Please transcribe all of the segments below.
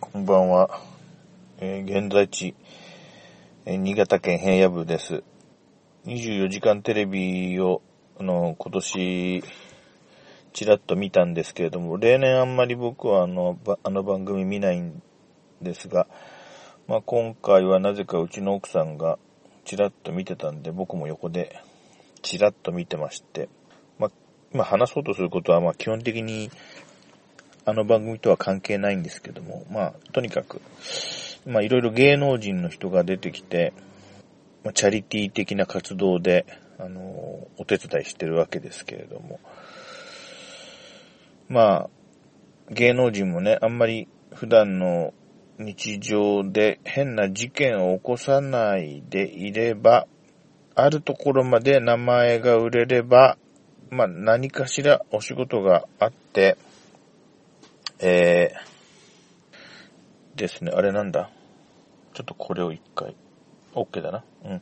こんばんは。えー現在地、えー新潟県平野部です。24時間テレビを、あの、今年、ちらっと見たんですけれども、例年あんまり僕はあの、あの番組見ないんですが、まあ今回はなぜかうちの奥さんがちらっと見てたんで、僕も横でちらっと見てまして、まあ、今話そうとすることは、ま基本的にあの番組とは関係ないんですけども、まあ、とにかく、まあ、いろいろ芸能人の人が出てきて、まあ、チャリティー的な活動で、あの、お手伝いしてるわけですけれども、まあ、芸能人もね、あんまり普段の日常で変な事件を起こさないでいれば、あるところまで名前が売れれば、まあ何かしらお仕事があって、えー、ですね、あれなんだ？ちょっとこれを一回、OK だな。うん。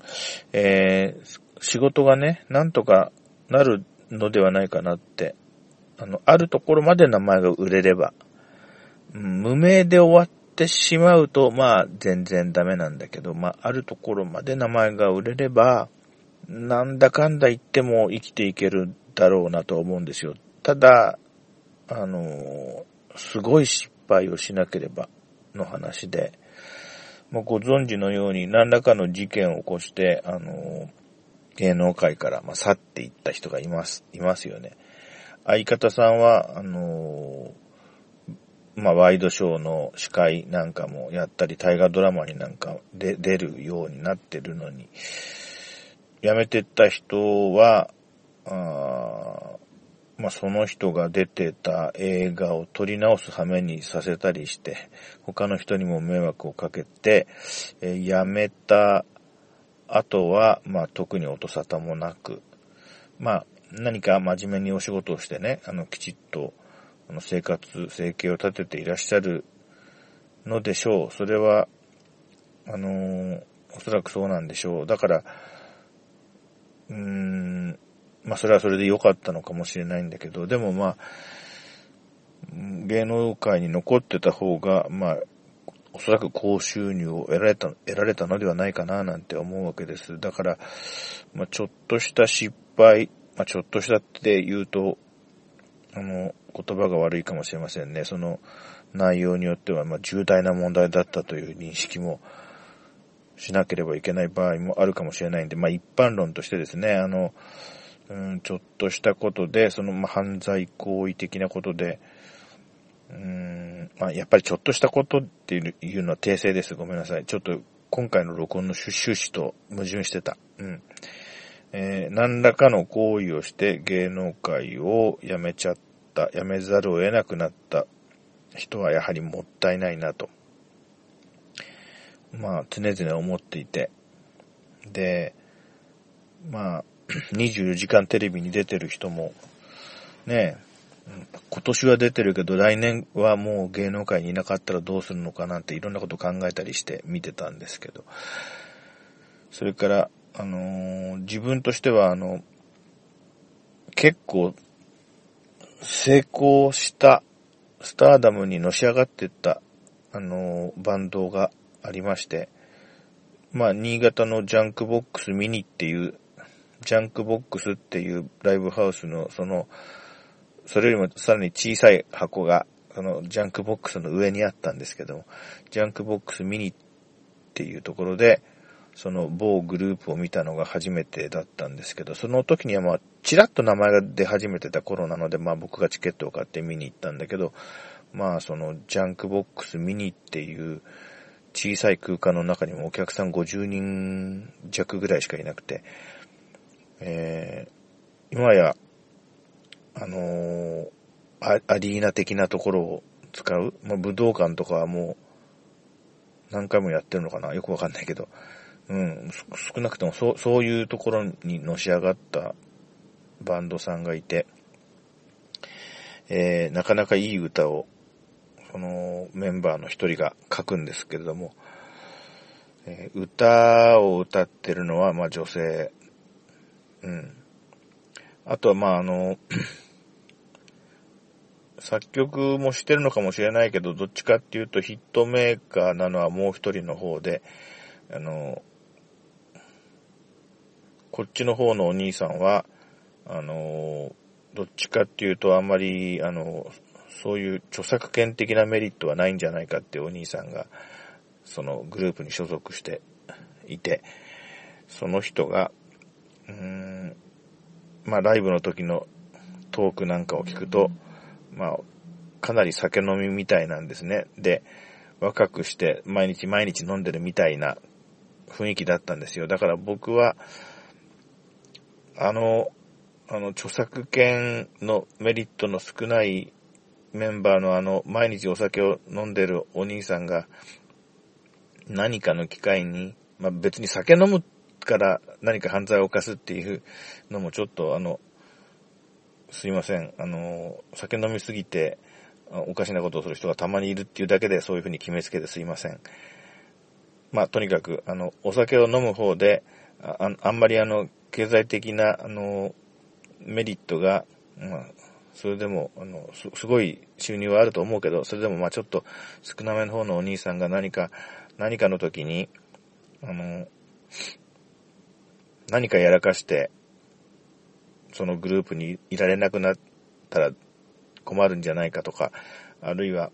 えー、仕事がね、なんとかなるのではないかなって。あの、あるところまで名前が売れれば。うん無名で終わってしまうと、まあ、全然ダメなんだけど、まあ、あるところまで名前が売れれば、なんだかんだ言っても生きていけるだろうなと思うんですよ。ただ、あのすごい失敗をしなければの話で、もうご存知のように何らかの事件を起こして、あの、芸能界から、まあ、去っていった人がいます、いますよね。相方さんは、あの、まあ、ワイドショーの司会なんかもやったり、大河ドラマになんかで出るようになってるのに、辞めてった人は、あまあ、その人が出てた映画を撮り直す羽目にさせたりして、他の人にも迷惑をかけて、えー辞めた後は、まあ、特に音沙汰もなく、まあ、何か真面目にお仕事をしてね、あの、きちっと、あの、生活、生計を立てていらっしゃるのでしょう。それは、あのーおそらくそうなんでしょう。だから、うーん、まあそれはそれで良かったのかもしれないんだけど、でもまあ、芸能界に残ってた方が、まあ、おそらく高収入を得られた、得られたのではないかななんて思うわけです。だから、まあちょっとした失敗、まあちょっとしたって言うと、あの、言葉が悪いかもしれませんね。その内容によっては、まあ重大な問題だったという認識もしなければいけない場合もあるかもしれないんで、まあ一般論としてですね、あの、うん、ちょっとしたことで、その、ま、犯罪行為的なことで、うん、まあ、やっぱりちょっとしたことっていうのは訂正です。ごめんなさい。ちょっと今回の録音の趣趣旨と矛盾してた。うん。えー何らかの行為をして芸能界を辞めちゃった、辞めざるを得なくなった人はやはりもったいないなと。まあ、常々思っていて。で、まあ、24時間テレビに出てる人も、ねえ、今年は出てるけど来年はもう芸能界にいなかったらどうするのかなんていろんなこと考えたりして見てたんですけど、それから、あのー自分としてはあの、結構成功したスターダムにのし上がってった、あのーバンドがありまして、まあ、新潟のジャンクボックスミニっていう、ジャンクボックスっていうライブハウスの、その、それよりもさらに小さい箱が、そのジャンクボックスの上にあったんですけども、ジャンクボックスミニっていうところで、その某グループを見たのが初めてだったんですけど、その時にはまあ、ちらっと名前が出始めてた頃なので、まあ僕がチケットを買って見に行ったんだけど、まあそのジャンクボックスミニっていう小さい空間の中にもお客さん50人弱ぐらいしかいなくて、えー、今や、あのーアリーナ的なところを使う、まあ、武道館とかはもう何回もやってるのかなよくわかんないけど、うん、少なくともそう、そういうところにのし上がったバンドさんがいて、えー、なかなかいい歌を、そのメンバーの一人が書くんですけれども、えー歌を歌ってるのは、まあ女性、うん。あとは、まああの、作曲もしてるのかもしれないけど、どっちかっていうとヒットメーカーなのはもう一人の方で、あの、こっちの方のお兄さんは、あの、どっちかっていうとあんまり、あの、そういう著作権的なメリットはないんじゃないかってお兄さんが、そのグループに所属していて、その人が、うん、まあライブの時のトークなんかを聞くと、まあ、かなり酒飲みみたいなんですね。で、若くして毎日毎日飲んでるみたいな雰囲気だったんですよ。だから僕は、あの、あの、著作権のメリットの少ないメンバーのあの、毎日お酒を飲んでるお兄さんが、何かの機会に、まあ、別に酒飲むから何か犯罪を犯すっていうのもちょっとあの、すいません。あの、酒飲みすぎて、おかしなことをする人がたまにいるっていうだけでそういうふうに決めつけてすいません。まあ、とにかく、あの、お酒を飲む方で、ああんまりあの、経済的な、あの、メリットが、まあ、それでも、あのす、すごい収入はあると思うけど、それでもまあちょっと少なめの方のお兄さんが何か、何かの時に、あの、何かやらかして、そのグループにいられなくなったら困るんじゃないかとか、あるいは、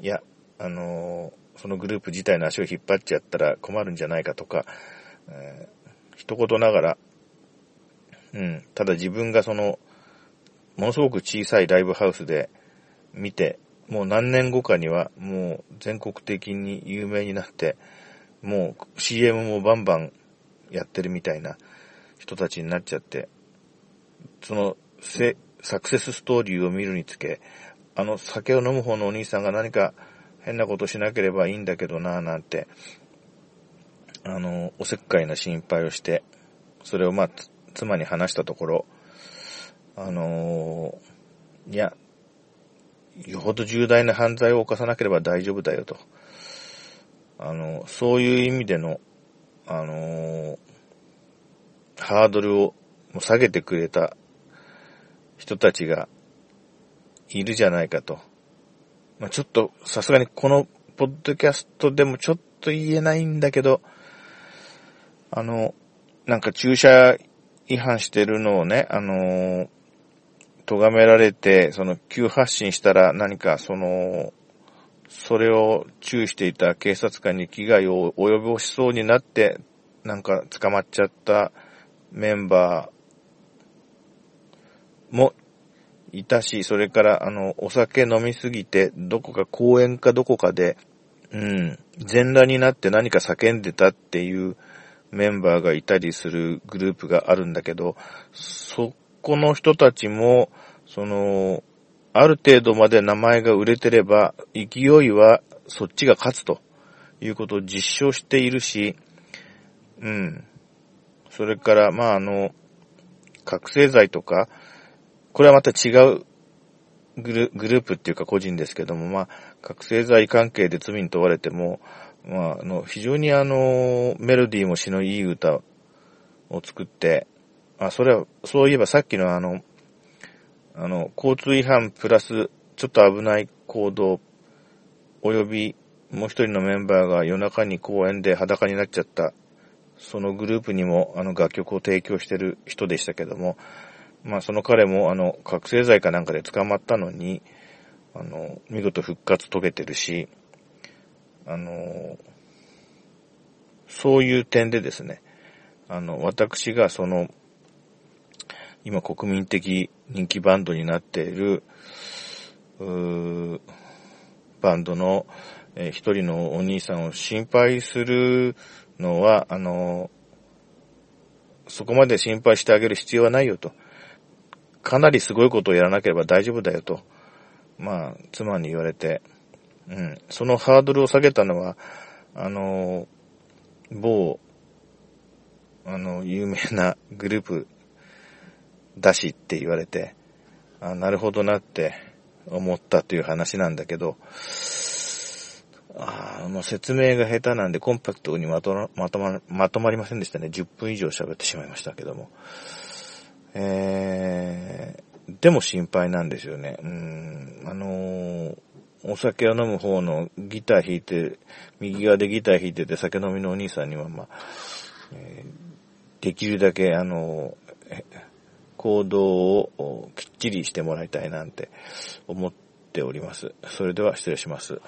いや、あのそのグループ自体の足を引っ張っちゃったら困るんじゃないかとか、えー、一言ながら、うん、ただ自分がその、ものすごく小さいライブハウスで見て、もう何年後かにはもう全国的に有名になって、もう CM もバンバンやってるみたいな人たちになっちゃって、そのサクセスストーリーを見るにつけ、あの酒を飲む方のお兄さんが何か変なことしなければいいんだけどなぁなんて、あの、おせっかいな心配をして、それをまあ、妻に話したところ、あのー、いや、よほど重大な犯罪を犯さなければ大丈夫だよと。あの、そういう意味での、あのー、ハードルを下げてくれた人たちがいるじゃないかと。まあ、ちょっと、さすがにこのポッドキャストでもちょっと言えないんだけど、あの、なんか駐車違反してるのをね、あのー、咎められて、その急発進したら何かその、それを注意していた警察官に危害を及ぼしそうになって、なんか捕まっちゃったメンバーもいたし、それからあの、お酒飲みすぎて、どこか公園かどこかで、うん、全裸になって何か叫んでたっていうメンバーがいたりするグループがあるんだけど、そこの人たちも、その、ある程度まで名前が売れてれば、勢いはそっちが勝つということを実証しているし、うん。それから、まあ、あの、覚醒剤とか、これはまた違うグルグループっていうか個人ですけども、まあ、覚醒剤関係で罪に問われても、まあ、あの、非常にあの、メロディーも詩のいい歌を作って、あ、それは、そういえばさっきのあの、あの、交通違反プラス、ちょっと危ない行動、及び、もう一人のメンバーが夜中に公園で裸になっちゃった、そのグループにも、あの、楽曲を提供してる人でしたけども、まあ、その彼も、あの、覚醒剤かなんかで捕まったのに、あの、見事復活遂げてるし、あの、そういう点でですね、あの、私がその、今国民的人気バンドになっている、バンドの、えー、一人のお兄さんを心配するのは、あの、そこまで心配してあげる必要はないよと。かなりすごいことをやらなければ大丈夫だよと。まあ、妻に言われて、うん。そのハードルを下げたのは、あの、某、あの、有名なグループだしって言われて、あなるほどなって思ったという話なんだけど、あもう説明が下手なんでコンパクトにまとまとま、まとまりませんでしたね。10分以上喋ってしまいましたけども。えでも心配なんですよね。うん、あのー、お酒を飲む方のギター弾いて、右側でギター弾いてて酒飲みのお兄さんには、まあ、えー、できるだけ、あのー、行動をきっちりしてもらいたいなんて思っております。それでは失礼します。